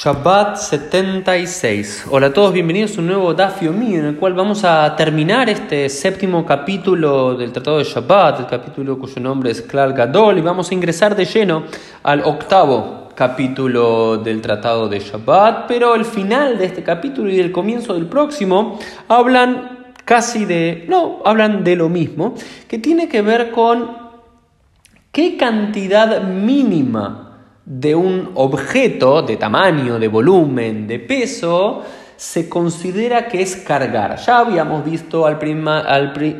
Shabbat 76. Hola a todos, bienvenidos a un nuevo Dafio mío en el cual vamos a terminar este séptimo capítulo del Tratado de Shabbat, el capítulo cuyo nombre es Klal Gadol, y vamos a ingresar de lleno al octavo capítulo del Tratado de Shabbat, pero el final de este capítulo y el comienzo del próximo hablan casi de, no, hablan de lo mismo, que tiene que ver con qué cantidad mínima de un objeto de tamaño, de volumen, de peso, se considera que es cargar. Ya habíamos visto al,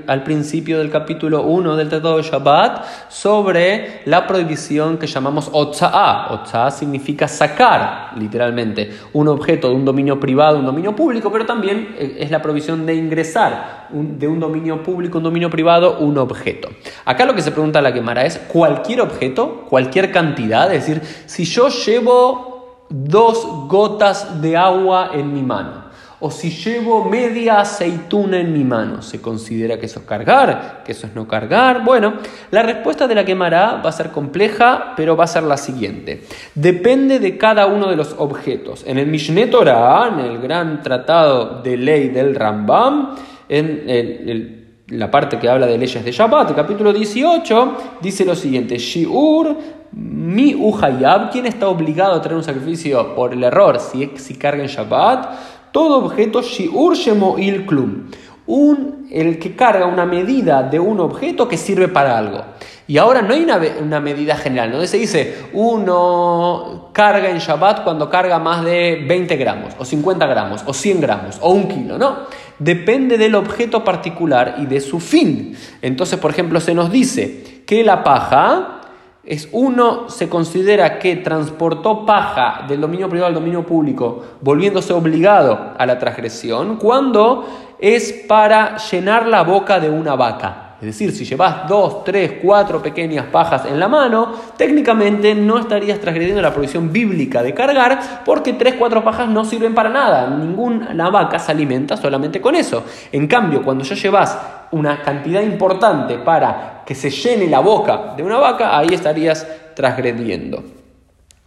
al, principio del capítulo 1 del Tratado de Shabbat sobre la prohibición que llamamos Otsa'a. Otsa'a significa sacar, literalmente, un objeto de un dominio privado un dominio público, pero también eh, es la prohibición de ingresar de un dominio público un dominio privado un objeto. Acá lo que se pregunta la quemara es cualquier objeto, cualquier cantidad, es decir, si yo llevo dos gotas de agua en mi mano. O si llevo media aceituna en mi mano, ¿se considera que eso es cargar? ¿Que eso es no cargar? Bueno, la respuesta de la quemará va a ser compleja, pero va a ser la siguiente. Depende de cada uno de los objetos. En el Mishneh Torah, en el gran tratado de ley del Rambam, en la parte que habla de leyes de Shabbat, capítulo 18, dice lo siguiente: Shiur mi Uhayab, ¿quién está obligado a traer un sacrificio por el error si, si carga en Shabbat? Todo objeto Shiur il Klum. Un, el que carga una medida de un objeto que sirve para algo. Y ahora no hay una, una, medida general, no se dice uno carga en Shabbat cuando carga más de 20 gramos, o 50 gramos, o 100 gramos, o un kilo, no. Depende del objeto particular y de su fin. Entonces, por ejemplo, se nos dice que la paja es uno se considera que transportó paja del dominio privado al dominio público, volviéndose obligado a la transgresión, cuando es para llenar la boca de una vaca. Es decir, si llevas dos, tres, cuatro pequeñas pajas en la mano, técnicamente no estarías transgrediendo la prohibición bíblica de cargar, porque tres, cuatro pajas no sirven para nada. Ninguna vaca se alimenta solamente con eso. En cambio, cuando ya llevas una cantidad importante para que se llene la boca de una vaca, ahí estarías transgrediendo.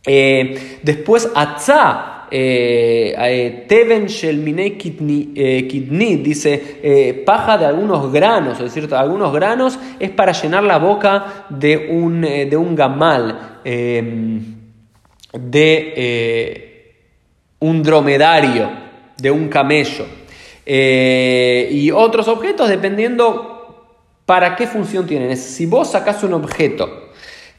Eh, después, atzá Teven Shelmine Kidni, eh, dice paja de algunos granos, es decir, algunos granos es para llenar la boca de un, de un gamal, em, de un dromedario, de un camello. y otros objetos dependiendo para qué función tienen. Si vos sacás un objeto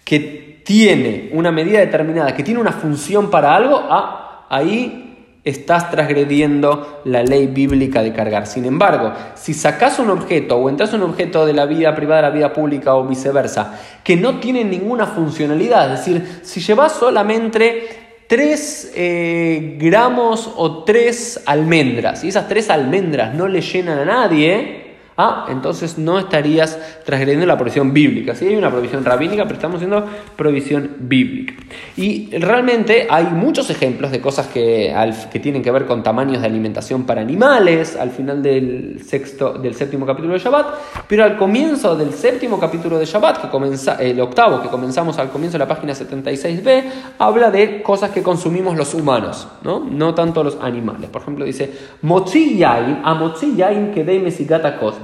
que tiene una medida determinada, que tiene una función para algo, ah, ahí estás transgrediendo la ley bíblica de cargar. Sin embargo, si sacas un objeto o entras un objeto de la vida privada a la vida pública o viceversa, que no tiene ninguna funcionalidad, es decir, si llevas solamente 3 eh, gramos o 3 almendras y esas 3 almendras no le llenan a nadie, Ah, entonces no estarías transgrediendo la provisión bíblica. Sí hay una provisión rabínica, pero estamos haciendo provisión bíblica. Y realmente hay muchos ejemplos de cosas que, que tienen que ver con tamaños de alimentación para animales al final del, sexto, del séptimo capítulo de Shabbat, pero al comienzo del séptimo capítulo de Shabbat, que el octavo que comenzamos al comienzo de la página 76b, habla de cosas que consumimos los humanos, no, no tanto los animales. Por ejemplo, dice, Motzi a Motzi que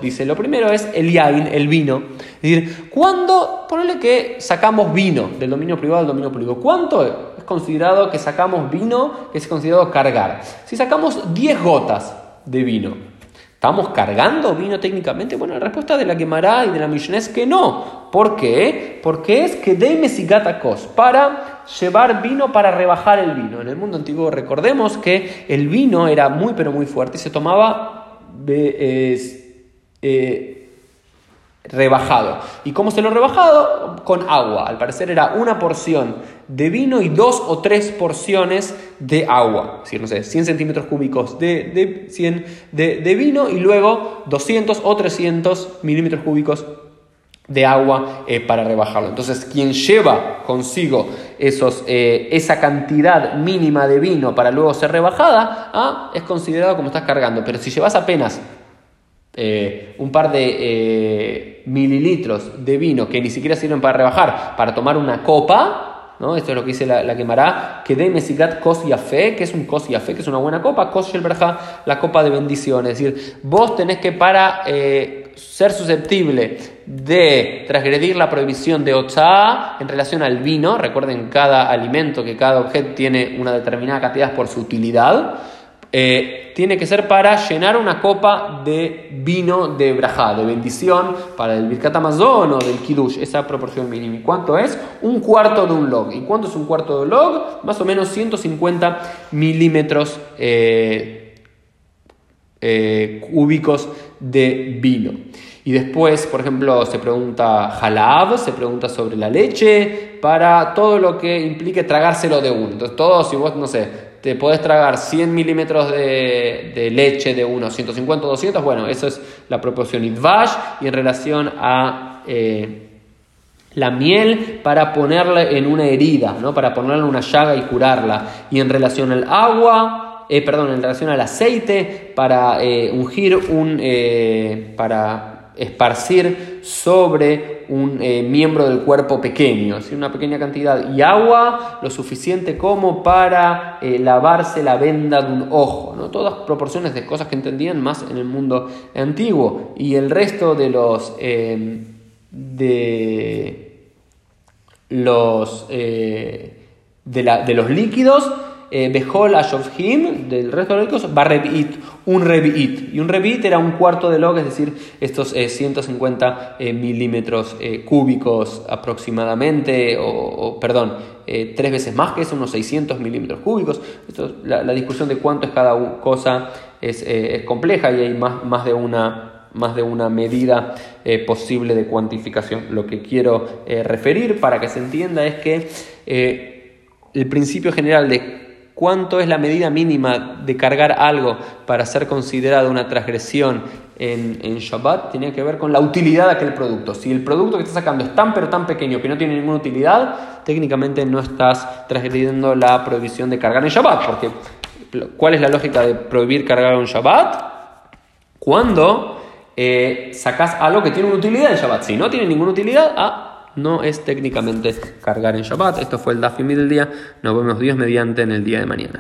Dice, lo primero es el yain, el vino. Es decir, ¿cuándo, ponele que sacamos vino del dominio privado al dominio público? ¿Cuánto es considerado que sacamos vino que es considerado cargar? Si sacamos 10 gotas de vino, ¿estamos cargando vino técnicamente? Bueno, la respuesta de la quemará y de la Mishnah es que no. ¿Por qué? Porque es que y gatakos para llevar vino para rebajar el vino. En el mundo antiguo recordemos que el vino era muy pero muy fuerte y se tomaba... eh, rebajado. ¿Y cómo se lo rebajado? Con agua. Al parecer era una porción de vino y dos o tres porciones de agua. Es decir, no sé, 100 centímetros cúbicos de, de, 100 de, vino y luego 200 o 300 milímetros cúbicos de agua eh, para rebajarlo. Entonces, quien lleva consigo esos, eh, esa cantidad mínima de vino para luego ser rebajada, ah, es considerado como estás cargando. Pero si llevas apenas eh, un par de eh, mililitros de vino que ni siquiera sirven para rebajar, para tomar una copa, ¿no? Esto es lo que dice la, la quemará, que de Mesigat Kos Yafé, que es un Kos Yafé, que es una buena copa, Kos Shel la copa de bendición. Es decir, vos tenés que para eh, ser susceptible de transgredir la prohibición de Ocha en relación al vino, recuerden cada alimento, que cada objeto tiene una determinada cantidad por su utilidad, eh, tiene que ser para llenar una copa de vino de brajá, de bendición, para el Birkat Amazon o del Kiddush, esa proporción mínima. ¿Y cuánto es? Un cuarto de un log. ¿Y cuánto es un cuarto de un log? Más o menos 150 milímetros eh, eh, cúbicos de vino. Y después, por ejemplo, se pregunta halab, se pregunta sobre la leche, para todo lo que implique tragárselo de uno. Entonces, todo, si vos, no sé, te podés tragar 100 milímetros de, leche de uno, 150 o 200, bueno, eso es la proporción Idvash y en relación a eh, la miel para ponerla en una herida, ¿no? para ponerla en una llaga y curarla. Y en relación al agua, eh, perdón, en relación al aceite, para eh, ungir un, para esparcir sobre un eh, miembro del cuerpo pequeño, una pequeña cantidad, y agua lo suficiente como para eh, lavarse la venda de un ojo, ¿no? todas proporciones de cosas que entendían más en el mundo antiguo, y el resto de los, eh, de los, de, de los líquidos, eh, Behol Ashofhim, del resto de los ricos, va Revit, un Revit. Y un Revit era un cuarto de log, es decir, estos 150 eh, eh, milímetros cúbicos aproximadamente, o, perdón, tres veces más que eso, unos 600 milímetros cúbicos. Esto, la, discusión de cuánto es cada cosa es, compleja y hay más, más de una más de una medida posible de cuantificación. Lo que quiero referir para que se entienda es que el principio general de cuánto es la medida mínima de cargar algo para ser considerado una transgresión en, en, Shabbat, tiene que ver con la utilidad de aquel producto. Si el producto que estás sacando es tan pero tan pequeño que no tiene ninguna utilidad, técnicamente no estás transgrediendo la prohibición de cargar en Shabbat, porque ¿cuál es la lógica de prohibir cargar en Shabbat? Cuando eh, sacas algo que tiene una utilidad en Shabbat. Si no tiene ninguna utilidad, ah, no es técnicamente cargar en Shabbat. Esto fue el Dafimi del día. Nos vemos Dios mediante en el día de mañana.